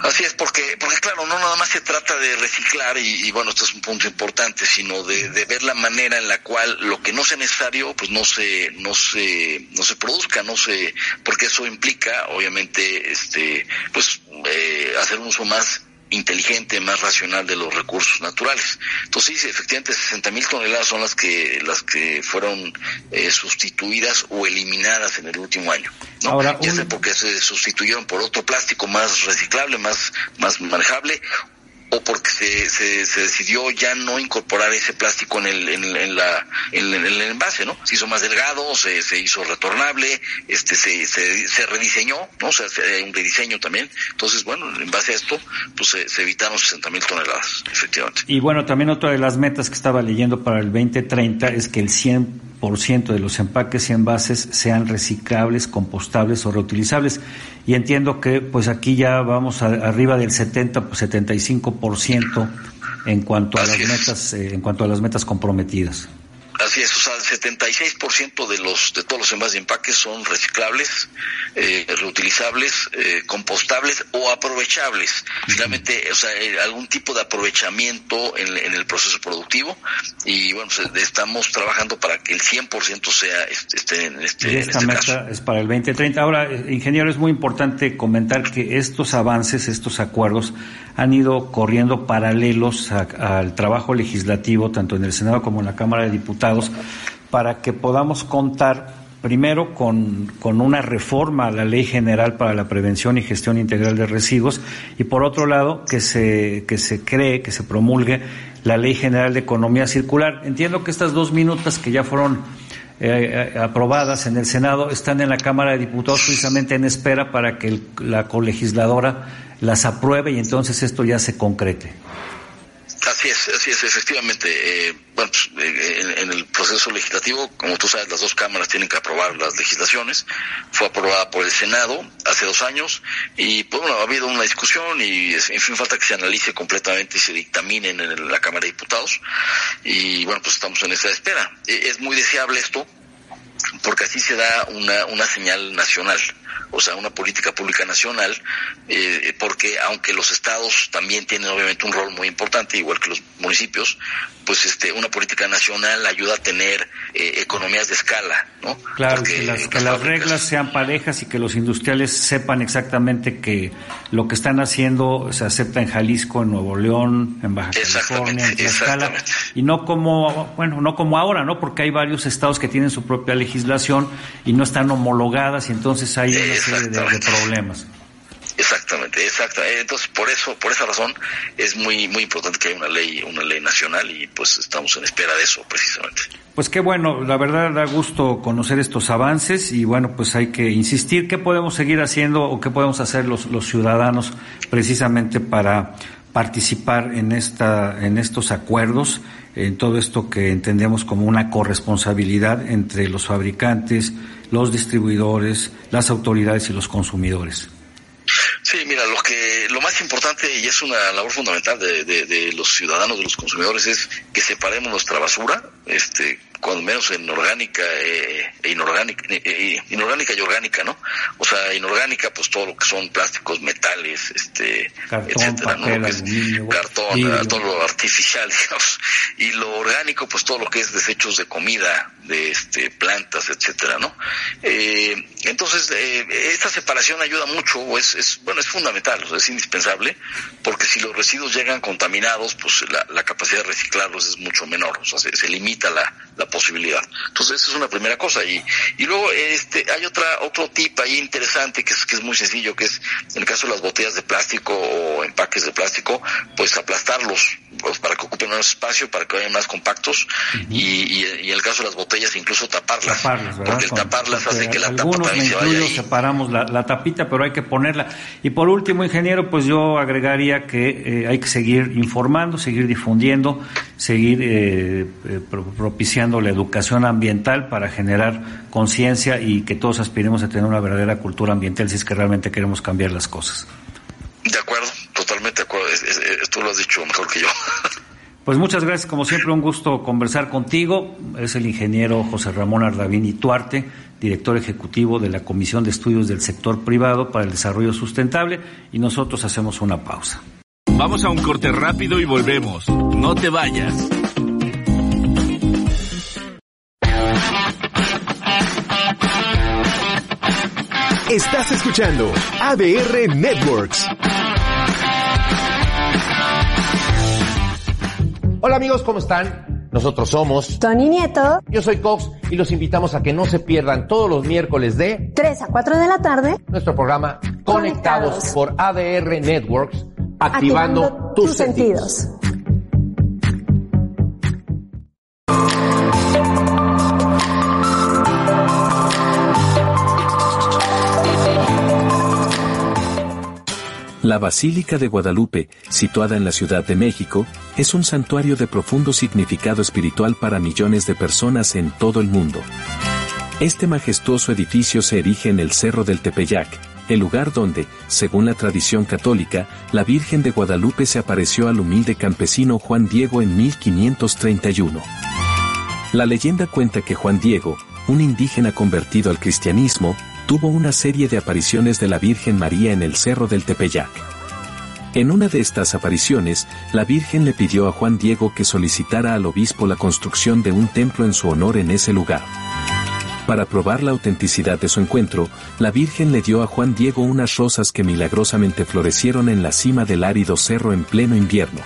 Así es, porque, porque claro, no nada más se trata de reciclar, y, bueno, esto es un punto importante, sino de, de, ver la manera en la cual lo que no sea necesario, pues no se, no se, no se produzca, no se, porque eso implica, obviamente, este, pues, eh, hacer un uso más inteligente, más racional de los recursos naturales. Entonces, sí, efectivamente, 60 mil toneladas son las que las que fueron eh, sustituidas o eliminadas en el último año. ¿no? Ahora, ya sea porque se sustituyeron por otro plástico más reciclable, más más manejable, o porque se, se, decidió ya no incorporar ese plástico en el, en, la, en, el envase, ¿no? Se hizo más delgado, se, se hizo retornable, este, se, se, rediseñó, ¿no? O sea, un rediseño también. Entonces, bueno, en base a esto, pues se, evitaron 60 mil toneladas, efectivamente. Y bueno, también otra de las metas que estaba leyendo para el 2030 es que el 100% de los empaques y envases sean reciclables, compostables o reutilizables y entiendo que pues aquí ya vamos arriba del 70 75% en cuanto a las metas eh, en cuanto a las metas comprometidas. Así es, o sea, el 76% de los de todos los envases de empaques son reciclables, eh, reutilizables, eh, compostables o aprovechables. Finalmente, o sea, eh, algún tipo de aprovechamiento en, el proceso productivo y bueno, pues, estamos trabajando para que el 100% sea este, en este, y esta este meta es para el 2030. Ahora, ingeniero, es muy importante comentar que estos avances, estos acuerdos han ido corriendo paralelos al trabajo legislativo, tanto en el Senado como en la Cámara de Diputados, para que podamos contar primero con, con, una reforma a la Ley General para la Prevención y Gestión Integral de Residuos y por otro lado que se, que se cree, que se promulgue la Ley General de Economía Circular. Entiendo que estas dos minutas que ya fueron eh, eh, aprobadas en el Senado están en la Cámara de Diputados precisamente en espera para que la colegisladora las apruebe y entonces esto ya se concrete. Así es, así es, efectivamente. Eh, bueno, pues, en, el proceso legislativo, como tú sabes, las dos cámaras tienen que aprobar las legislaciones. Fue aprobada por el Senado hace dos años y, pues bueno, ha habido una discusión y, en fin, falta que se analice completamente y se dictamine en la Cámara de Diputados. Y, bueno, pues estamos en esa espera. es muy deseable esto porque así se da una, una señal nacional o sea, una política pública nacional, eh, porque aunque los estados también tienen obviamente un rol muy importante, igual que los municipios, pues este, una política nacional ayuda a tener eh, economías de escala, ¿no? Claro, que las, que las reglas sean parejas y que los industriales sepan exactamente que lo que están haciendo se acepta en Jalisco, en Nuevo León, en Baja California, en Tlaxcala, y no como, bueno, no como ahora, ¿no? Porque hay varios estados que tienen su propia legislación y no están homologadas y entonces hay de, problemas. Exactamente, exacto. Entonces, por eso, por esa razón, es muy, muy importante que haya una ley, una ley nacional y pues estamos en espera de eso, precisamente. Pues qué bueno, la verdad da gusto conocer estos avances y bueno, pues hay que insistir. ¿Qué podemos seguir haciendo o qué podemos hacer los, los ciudadanos precisamente para participar en esta, en estos acuerdos, en todo esto que entendemos como una corresponsabilidad entre los fabricantes, los distribuidores, las autoridades y los consumidores? Sí, mira, lo que lo más importante y es una labor fundamental de, de, los ciudadanos, de los consumidores, es que separemos nuestra basura, este, cuando menos en orgánica eh, e inorgánica, eh, eh, inorgánica y orgánica, ¿no? O sea, inorgánica, pues todo lo que son plásticos, metales, este, etcétera, ¿no? cartón, todo lo artificial, digamos. Y lo orgánico, pues todo lo que es desechos de comida, de este, plantas, etcétera, ¿no? Eh, entonces, eh, esta separación ayuda mucho, es, es, bueno, es fundamental, es indispensable, porque si los residuos llegan contaminados, pues la, la capacidad de reciclarlos es mucho menor, o sea, se, se limita la, la posibilidad. Entonces, esa es una primera cosa. Y, y luego este, hay otra, otro tip ahí interesante que es, que es muy sencillo, que es en el caso de las botellas de plástico o empaques de plástico, pues aplastarlos pues, para que ocupen menos espacio, para que vayan más compactos y, y, en el caso de las botellas incluso taparlas. porque el taparlas hace que la tapa también se vaya ahí. separamos la, la, tapita, pero hay que ponerla. Y por último, ingeniero, pues yo agregaría que eh, hay que seguir informando, seguir difundiendo, seguir eh, eh la educación ambiental para generar conciencia y que todos aspiremos a tener una verdadera cultura ambiental si es que realmente queremos cambiar las cosas. De acuerdo, totalmente de acuerdo. Tú lo has dicho mejor que yo. Pues muchas gracias, como siempre, un gusto conversar contigo. Es el ingeniero José Ramón Ardavín Tuarte, director ejecutivo de la Comisión de Estudios del Sector Privado para el Desarrollo Sustentable, y nosotros hacemos una pausa. Vamos a un corte rápido y volvemos. No te vayas. Estás escuchando ADR Networks. Hola amigos, ¿cómo están? Nosotros somos Tony Nieto. Yo soy Cox y los invitamos a que no se pierdan todos los miércoles de 3 a 4 de la tarde nuestro programa Conectados, por ADR Networks activando, tus, sentidos. La Basílica de Guadalupe, situada en la Ciudad de México, es un santuario de profundo significado espiritual para millones de personas en todo el mundo. Este majestuoso edificio se erige en el Cerro del Tepeyac, el lugar donde, según la tradición católica, la Virgen de Guadalupe se apareció al humilde campesino Juan Diego en 1531. La leyenda cuenta que Juan Diego, un indígena convertido al cristianismo, tuvo una serie de apariciones de la Virgen María en el Cerro del Tepeyac. En una de estas apariciones, la Virgen le pidió a Juan Diego que solicitara al obispo la construcción de un templo en su honor en ese lugar. Para probar la autenticidad de su encuentro, la Virgen le dio a Juan Diego unas rosas que milagrosamente florecieron en la cima del árido cerro en pleno invierno.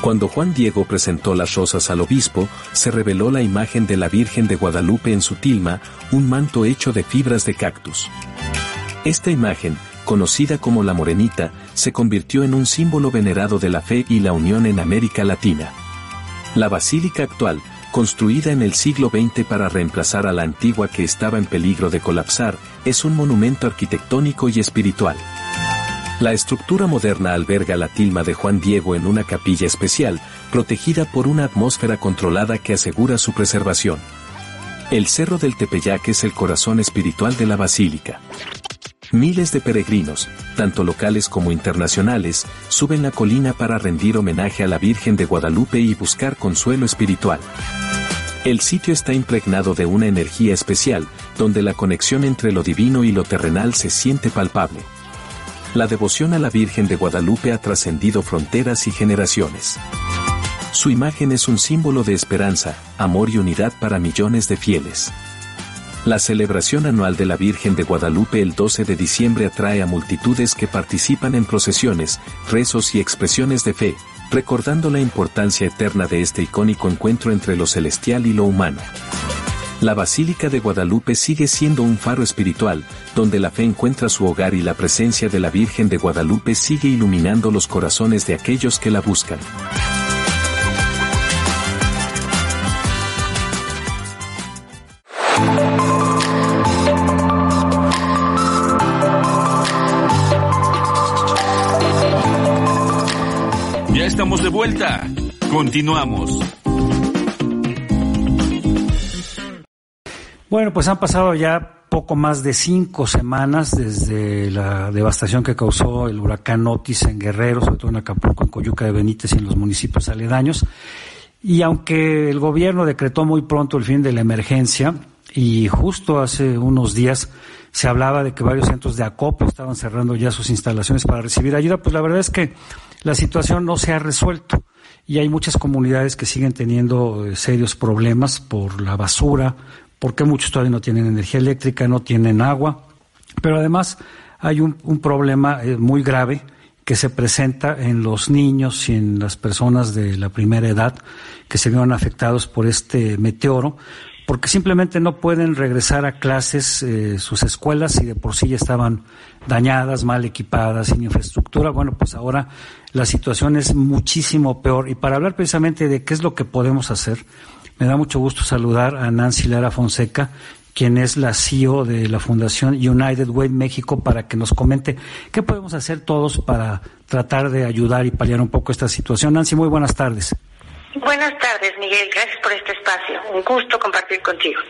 Cuando Juan Diego presentó las rosas al obispo, se reveló la imagen de la Virgen de Guadalupe en su tilma, un manto hecho de fibras de cactus. Esta imagen, conocida como la Morenita, se convirtió en un símbolo venerado de la fe y la unión en América Latina. La basílica actual, construida en el siglo XX para reemplazar a la antigua que estaba en peligro de colapsar, es un monumento arquitectónico y espiritual. La estructura moderna alberga la tilma de Juan Diego en una capilla especial, protegida por una atmósfera controlada que asegura su preservación. El Cerro del Tepeyac es el corazón espiritual de la basílica. Miles de peregrinos, tanto locales como internacionales, suben la colina para rendir homenaje a la Virgen de Guadalupe y buscar consuelo espiritual. El sitio está impregnado de una energía especial, donde la conexión entre lo divino y lo terrenal se siente palpable. La devoción a la Virgen de Guadalupe ha trascendido fronteras y generaciones. Su imagen es un símbolo de esperanza, amor y unidad para millones de fieles. La celebración anual de la Virgen de Guadalupe el 12 de diciembre atrae a multitudes que participan en procesiones, rezos y expresiones de fe, recordando la importancia eterna de este icónico encuentro entre lo celestial y lo humano. La Basílica de Guadalupe sigue siendo un faro espiritual, donde la fe encuentra su hogar y la presencia de la Virgen de Guadalupe sigue iluminando los corazones de aquellos que la buscan. Ya estamos de vuelta. Continuamos. Bueno, pues han pasado ya poco más de cinco semanas desde la devastación que causó el huracán Otis en Guerrero, sobre todo en Acapulco, en Coyuca de Benítez y en los municipios aledaños. Y aunque el gobierno decretó muy pronto el fin de la emergencia, y justo hace unos días se hablaba de que varios centros de acopio estaban cerrando ya sus instalaciones para recibir ayuda, pues la verdad es que la situación no se ha resuelto y hay muchas comunidades que siguen teniendo eh, serios problemas por la basura, porque muchos todavía no tienen energía eléctrica, no tienen agua, pero además hay un, problema eh, muy grave que se presenta en los niños y en las personas de la primera edad que se vieron afectados por este meteoro, porque simplemente no pueden regresar a clases eh, sus escuelas y de por sí ya estaban dañadas, mal equipadas, sin infraestructura. Bueno, pues ahora la situación es muchísimo peor. Y para hablar precisamente de qué es lo que podemos hacer, me da mucho gusto saludar a Nancy Lara Fonseca, quien es la CEO de la Fundación United Way México, para que nos comente qué podemos hacer todos para tratar de ayudar y paliar un poco esta situación. Nancy, muy buenas tardes. Buenas tardes, Miguel. Gracias por este espacio. Un gusto compartir contigo.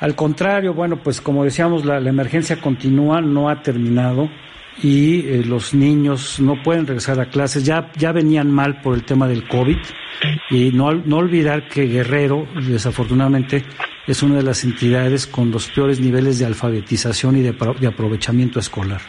Al contrario, bueno, pues como decíamos, la, emergencia continúa, no ha terminado y eh, los niños no pueden regresar a clases. Ya, ya venían mal por el tema del COVID y no, no olvidar que Guerrero, desafortunadamente, es una de las entidades con los peores niveles de alfabetización y de, de aprovechamiento escolar.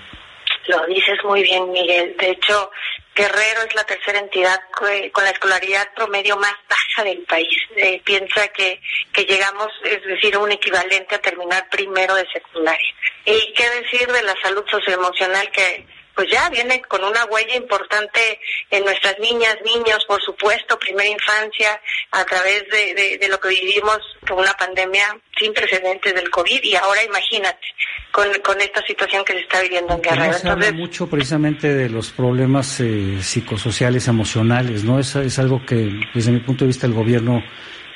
Lo dices muy bien, Miguel. De hecho, Guerrero es la tercera entidad con la escolaridad promedio más baja del país. Eh, piensa que, que llegamos, es decir, un equivalente a terminar primero de secundaria. Y qué decir de la salud socioemocional que pues ya viene con una huella importante en nuestras niñas, niños, por supuesto, primera infancia, a través de, de, lo que vivimos con una pandemia sin precedentes del COVID y ahora imagínate con, con esta situación que se está viviendo en Guerrero. se habla mucho precisamente de los problemas eh, psicosociales, emocionales, ¿no? Es, es algo que desde mi punto de vista el gobierno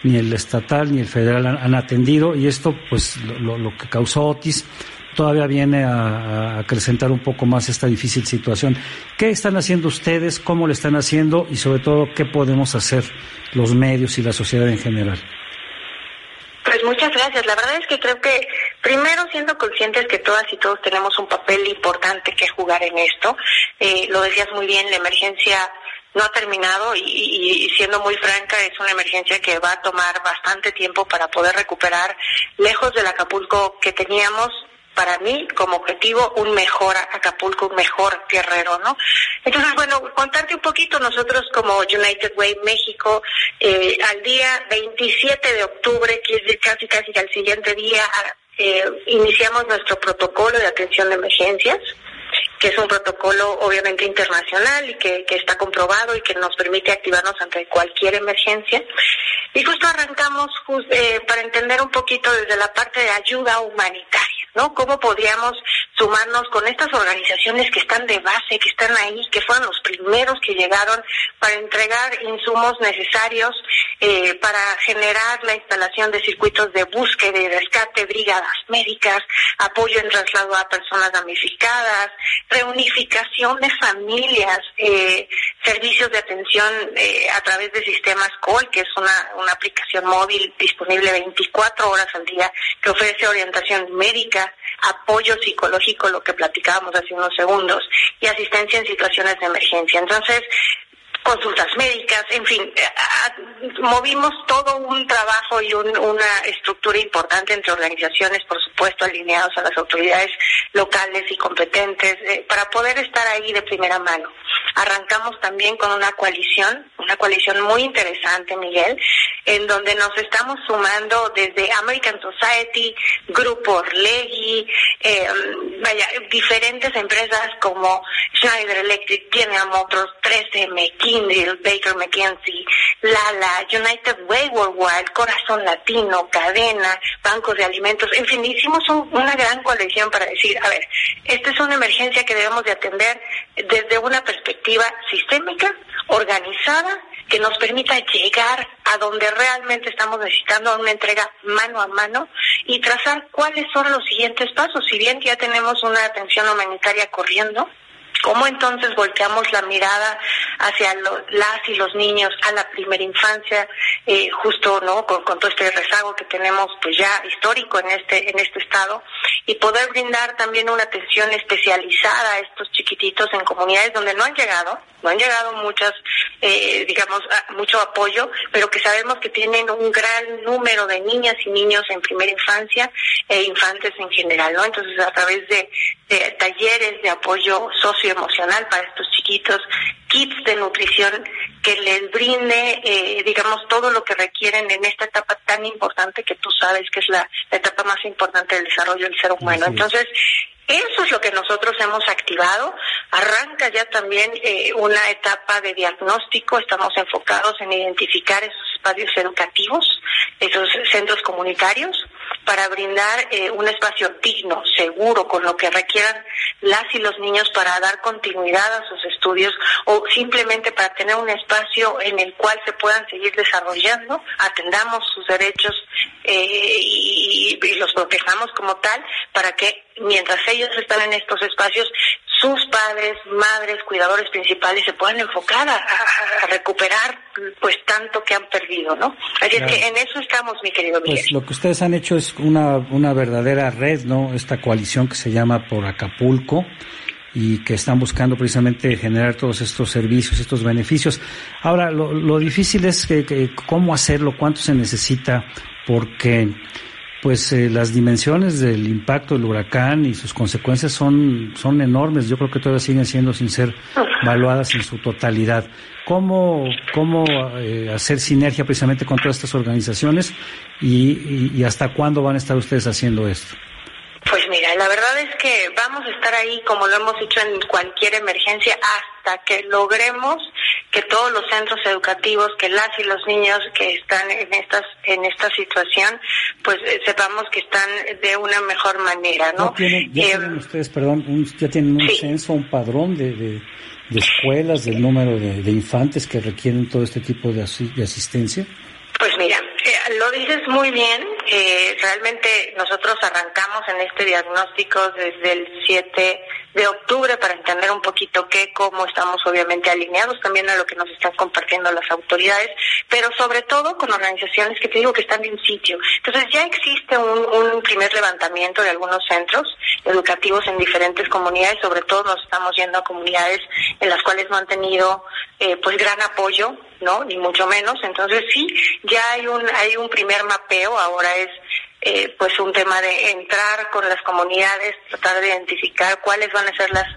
ni el estatal ni el federal han, atendido y esto pues lo, lo, que causó Otis todavía viene a, acrecentar un poco más esta difícil situación. ¿Qué están haciendo ustedes? ¿Cómo lo están haciendo? Y sobre todo, ¿qué podemos hacer los medios y la sociedad en general? Pues muchas gracias. La verdad es que creo que primero siendo conscientes que todas y todos tenemos un papel importante que jugar en esto. Eh, lo decías muy bien, la emergencia no ha terminado y, siendo muy franca es una emergencia que va a tomar bastante tiempo para poder recuperar lejos del Acapulco que teníamos para mí como objetivo un mejor Acapulco, un mejor Guerrero, ¿no? Entonces, bueno, contarte un poquito, nosotros como United Way México, eh, al día 27 de octubre, que es casi casi al siguiente día, eh, iniciamos nuestro protocolo de atención de emergencias que es un protocolo obviamente internacional y que, que está comprobado y que nos permite activarnos ante cualquier emergencia. Y justo arrancamos eh, para entender un poquito desde la parte de ayuda humanitaria, ¿no? ¿Cómo podríamos sumarnos con estas organizaciones que están de base, que están ahí, que fueron los primeros que llegaron para entregar insumos necesarios eh, para generar la instalación de circuitos de búsqueda y rescate, brigadas médicas, apoyo en traslado a personas damnificadas, reunificación de familias, eh, servicios de atención eh, a través de sistemas COL, que es una, una aplicación móvil disponible 24 horas al día que ofrece orientación médica, apoyo psicológico, lo que platicábamos hace unos segundos, y asistencia en situaciones de emergencia. Entonces, consultas médicas, en fin, eh, movimos todo un trabajo y una estructura importante entre organizaciones, por supuesto, alineados a las autoridades locales y competentes, eh, para poder estar ahí de primera mano. Arrancamos también con una coalición, una coalición muy interesante, Miguel, en donde nos estamos sumando desde American Society, Grupo Orlegui, eh, vaya, diferentes empresas como Schneider Electric, General Motors, 3M, Kindle, Baker McKenzie, Lala, United Way Worldwide, Corazón Latino, Cadena, Bancos de Alimentos, en fin, hicimos una gran coalición para decir, a ver, esta es una emergencia que debemos de atender desde una perspectiva sistémica, organizada, que nos permita llegar a donde realmente estamos necesitando una entrega mano a mano y trazar cuáles son los siguientes pasos. Si bien ya tenemos una atención humanitaria corriendo, ¿Cómo entonces volteamos la mirada hacia las y los niños a la primera infancia, eh, justo no con, todo este rezago que tenemos pues ya histórico en este en este estado y poder brindar también una atención especializada a estos chiquititos en comunidades donde no han llegado, no han llegado muchas, eh, digamos, mucho apoyo, pero que sabemos que tienen un gran número de niñas y niños en primera infancia e infantes en general, ¿no? Entonces a través de talleres de apoyo socioemocional para estos chiquitos, kits de nutrición que les brinde, eh, digamos, todo lo que requieren en esta etapa tan importante que tú sabes que es la, etapa más importante del desarrollo del ser humano. Entonces, eso es lo que nosotros hemos activado. Arranca ya también eh, una etapa de diagnóstico. Estamos enfocados en identificar esos espacios educativos, esos centros comunitarios, para brindar eh, un espacio digno, seguro, con lo que requieran las y los niños para dar continuidad a sus estudios o simplemente para tener un espacio en el cual se puedan seguir desarrollando, atendamos sus derechos eh, y, y los protejamos como tal para que mientras ellos están en estos espacios, sus padres, madres, cuidadores principales se puedan enfocar a, recuperar pues tanto que han perdido, ¿no? Así es que en eso estamos, mi querido Miguel. Pues lo que ustedes han hecho es una, una verdadera red, ¿no? Esta coalición que se llama Por Acapulco y que están buscando precisamente generar todos estos servicios, estos beneficios. Ahora, lo, difícil es que, cómo hacerlo, cuánto se necesita, porque pues eh, las dimensiones del impacto del huracán y sus consecuencias son, son enormes. Yo creo que todavía siguen siendo sin ser evaluadas en su totalidad. ¿Cómo, cómo eh, hacer sinergia precisamente con todas estas organizaciones y, hasta cuándo van a estar ustedes haciendo esto? Mira, la verdad es que vamos a estar ahí como lo hemos hecho en cualquier emergencia hasta que logremos que todos los centros educativos, que las y los niños que están en estas en esta situación, pues eh, sepamos que están de una mejor manera, ¿no? ¿Ya tienen, ya Eh, tienen ustedes, perdón, un- ya tienen un sí. censo, un padrón de, de, de escuelas, del número de, de infantes que requieren todo este tipo de asistencia? Pues mira, eh, lo dices muy bien. eh, realmente nosotros arrancamos en este diagnóstico desde el 7 de octubre para entender un poquito qué, cómo estamos obviamente alineados también a lo que nos están compartiendo las autoridades, pero sobre todo con organizaciones que te digo que están en sitio. Entonces ya existe un, un primer levantamiento de algunos centros educativos en diferentes comunidades, sobre todo nos estamos yendo a comunidades en las cuales no han tenido eh, pues gran apoyo, ¿no? Ni mucho menos. Entonces sí, ya hay un hay un primer mapeo. Ahora es eh, pues un tema de entrar con las comunidades, tratar de identificar cuáles van a ser las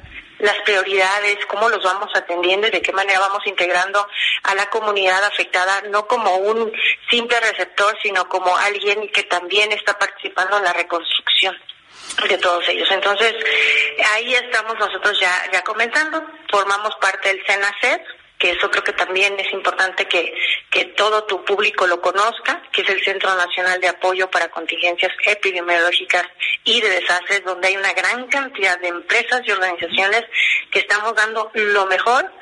las prioridades, cómo los vamos atendiendo y de qué manera vamos integrando a la comunidad afectada, no como un simple receptor, sino como alguien que también está participando en la reconstrucción de todos ellos. Entonces, ahí estamos nosotros ya, ya comentando, formamos parte del CENACER, que eso creo que también es importante que, que todo tu público lo conozca, que es el Centro Nacional de Apoyo para Contingencias Epidemiológicas y de Desastres, donde hay una gran cantidad de empresas y organizaciones que estamos dando lo mejor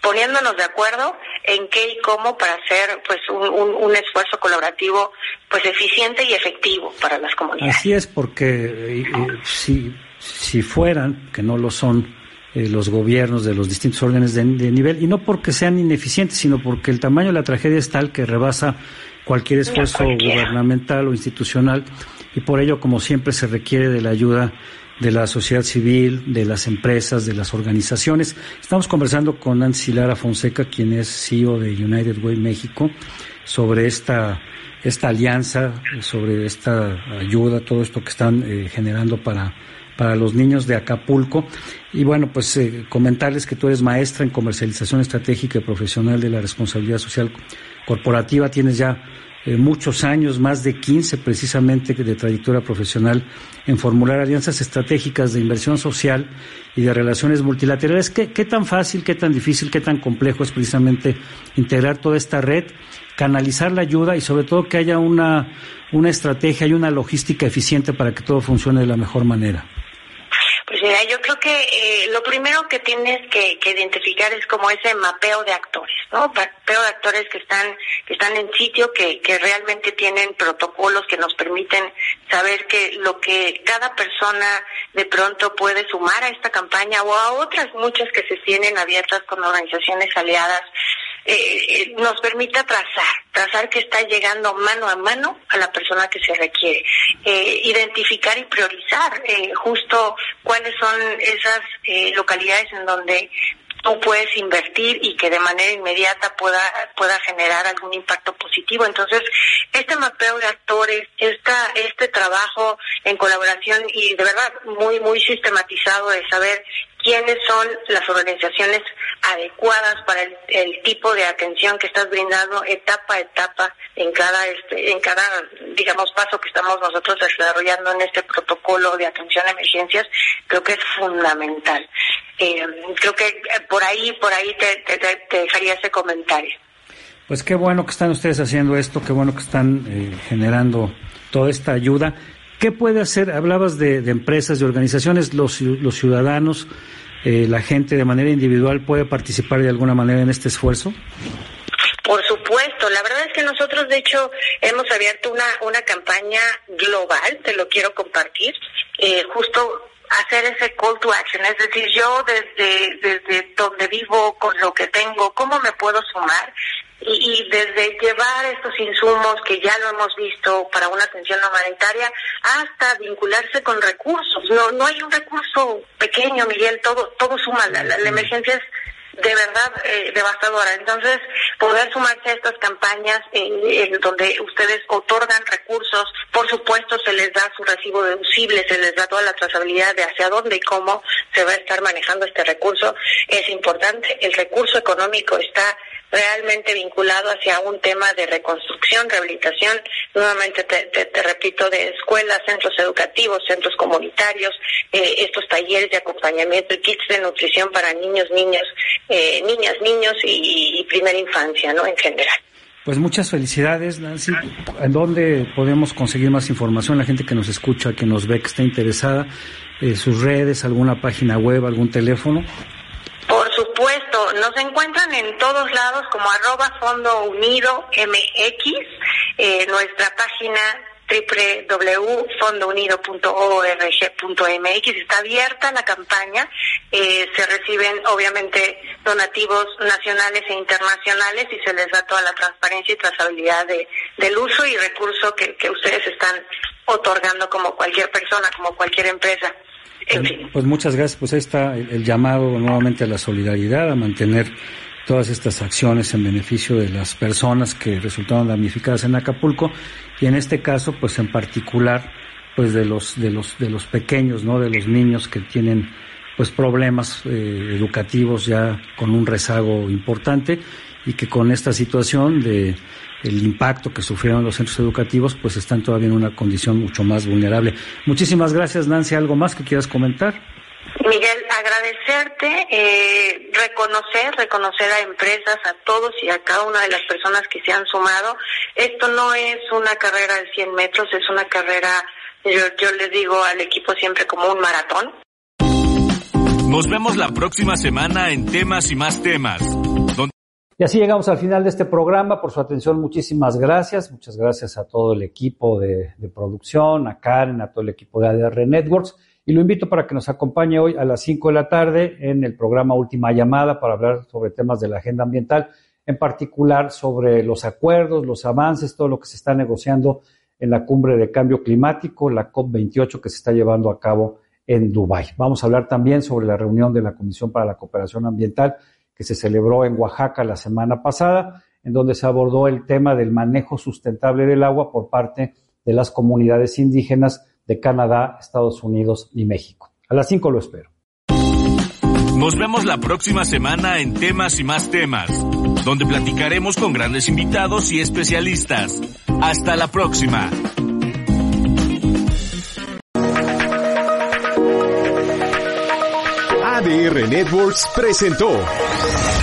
poniéndonos de acuerdo en qué y cómo para hacer pues un, un, esfuerzo colaborativo pues eficiente y efectivo para las comunidades. Así es, porque eh, eh, si, si fueran, que no lo son, eh, los gobiernos de los distintos órdenes de, de nivel, y no porque sean ineficientes, sino porque el tamaño de la tragedia es tal que rebasa cualquier esfuerzo gubernamental o institucional, y por ello, como siempre, se requiere de la ayuda de la sociedad civil, de las empresas, de las organizaciones. Estamos conversando con Nancy Lara Fonseca, quien es CEO de United Way México, sobre esta, esta alianza, sobre esta ayuda, todo esto que están eh, generando para, para los niños de Acapulco. Y bueno, pues eh, comentarles que tú eres maestra en comercialización estratégica y profesional de la responsabilidad social corporativa, tienes ya eh, muchos años, más de 15 precisamente de trayectoria profesional en formular alianzas estratégicas de inversión social y de relaciones multilaterales. ¿Qué, qué tan fácil, qué tan difícil, qué tan complejo es precisamente integrar toda esta red, canalizar la ayuda y sobre todo que haya una, una estrategia y una logística eficiente para que todo funcione de la mejor manera? Pues mira, yo creo que eh, lo primero que tienes que, que, identificar es como ese mapeo de actores, ¿no? Mapeo de actores que están que están en sitio, que, que realmente tienen protocolos que nos permiten saber que lo que cada persona de pronto puede sumar a esta campaña o a otras muchas que se tienen abiertas con organizaciones aliadas, eh, nos permita trazar, trazar que está llegando mano a mano a la persona que se requiere, eh, identificar y priorizar eh, justo cuáles son esas eh, localidades en donde tú puedes invertir y que de manera inmediata pueda pueda generar algún impacto positivo. Entonces, este mapeo de actores, esta este trabajo en colaboración y de verdad muy muy sistematizado de saber quiénes son las organizaciones adecuadas para el, tipo de atención que estás brindando etapa a etapa en cada este, en cada digamos paso que estamos nosotros desarrollando en este protocolo de atención a emergencias creo que es fundamental. Eh, creo que por ahí por ahí te, te, te, dejaría ese comentario. Pues qué bueno que están ustedes haciendo esto qué bueno que están eh, generando toda esta ayuda ¿Qué puede hacer? Hablabas de, de empresas, de organizaciones, los, ciudadanos, eh, la gente de manera individual puede participar de alguna manera en este esfuerzo. Por supuesto, la verdad es que nosotros de hecho hemos abierto una, una campaña global, te lo quiero compartir, eh, justo hacer ese call to action, es decir, yo desde, desde donde vivo, con lo que tengo, ¿cómo me puedo sumar? Y, y, desde llevar estos insumos que ya lo hemos visto para una atención humanitaria hasta vincularse con recursos. No, no hay un recurso pequeño, Miguel, todo, todo suma. La, la, la emergencia es de verdad eh, devastadora. Entonces, poder sumarse a estas campañas eh, en donde ustedes otorgan recursos, por supuesto se les da su recibo deducible, se les da toda la trazabilidad de hacia dónde y cómo se va a estar manejando este recurso, es importante. El recurso económico está realmente vinculado hacia un tema de reconstrucción, rehabilitación, nuevamente te, repito, de escuelas, centros educativos, centros comunitarios, eh, estos talleres de acompañamiento y kits de nutrición para niños, niños, eh, niñas, niños y, y primera infancia, ¿no? En general. Pues muchas felicidades, Nancy. ¿En dónde podemos conseguir más información? La gente que nos escucha, que nos ve, que está interesada, eh, sus redes, alguna página web, algún teléfono. Por supuesto, nos encuentran en todos lados como arroba Fondo Unido MX, eh, nuestra página www.fondounido.org.mx. Está abierta la campaña, eh, se reciben obviamente donativos nacionales e internacionales y se les da toda la transparencia y trazabilidad de, del uso y recurso que, que ustedes están otorgando como cualquier persona, como cualquier empresa. En fin. Pues muchas gracias. Pues ahí está el llamado nuevamente a la solidaridad, a mantener todas estas acciones en beneficio de las personas que resultaron damnificadas en Acapulco y en este caso pues en particular pues de los de los de los pequeños no de los niños que tienen pues problemas eh, educativos ya con un rezago importante y que con esta situación de el impacto que sufrieron los centros educativos pues están todavía en una condición mucho más vulnerable. Muchísimas gracias Nancy, algo más que quieras comentar? Miguel, agradecerte, eh, reconocer, reconocer a empresas, a todos y a cada una de las personas que se han sumado. Esto no es una carrera de 100 metros, es una carrera, yo, yo les digo al equipo siempre como un maratón. Nos vemos la próxima semana en Temas y más temas. Y así llegamos al final de este programa. Por su atención, muchísimas gracias. Muchas gracias a todo el equipo de, producción, a Karen, a todo el equipo de ADR Networks y lo invito para que nos acompañe hoy a las 5 de la tarde en el programa Última Llamada para hablar sobre temas de la agenda ambiental, en particular sobre los acuerdos, los avances, todo lo que se está negociando en la cumbre de cambio climático, la COP28 que se está llevando a cabo en Dubái. Vamos a hablar también sobre la reunión de la Comisión para la Cooperación Ambiental que se celebró en Oaxaca la semana pasada, en donde se abordó el tema del manejo sustentable del agua por parte de las comunidades indígenas de Canadá, Estados Unidos y México. A las 5 lo espero. Nos vemos la próxima semana en Temas y más temas, donde platicaremos con grandes invitados y especialistas. Hasta la próxima. ADR Networks presentó Thank you.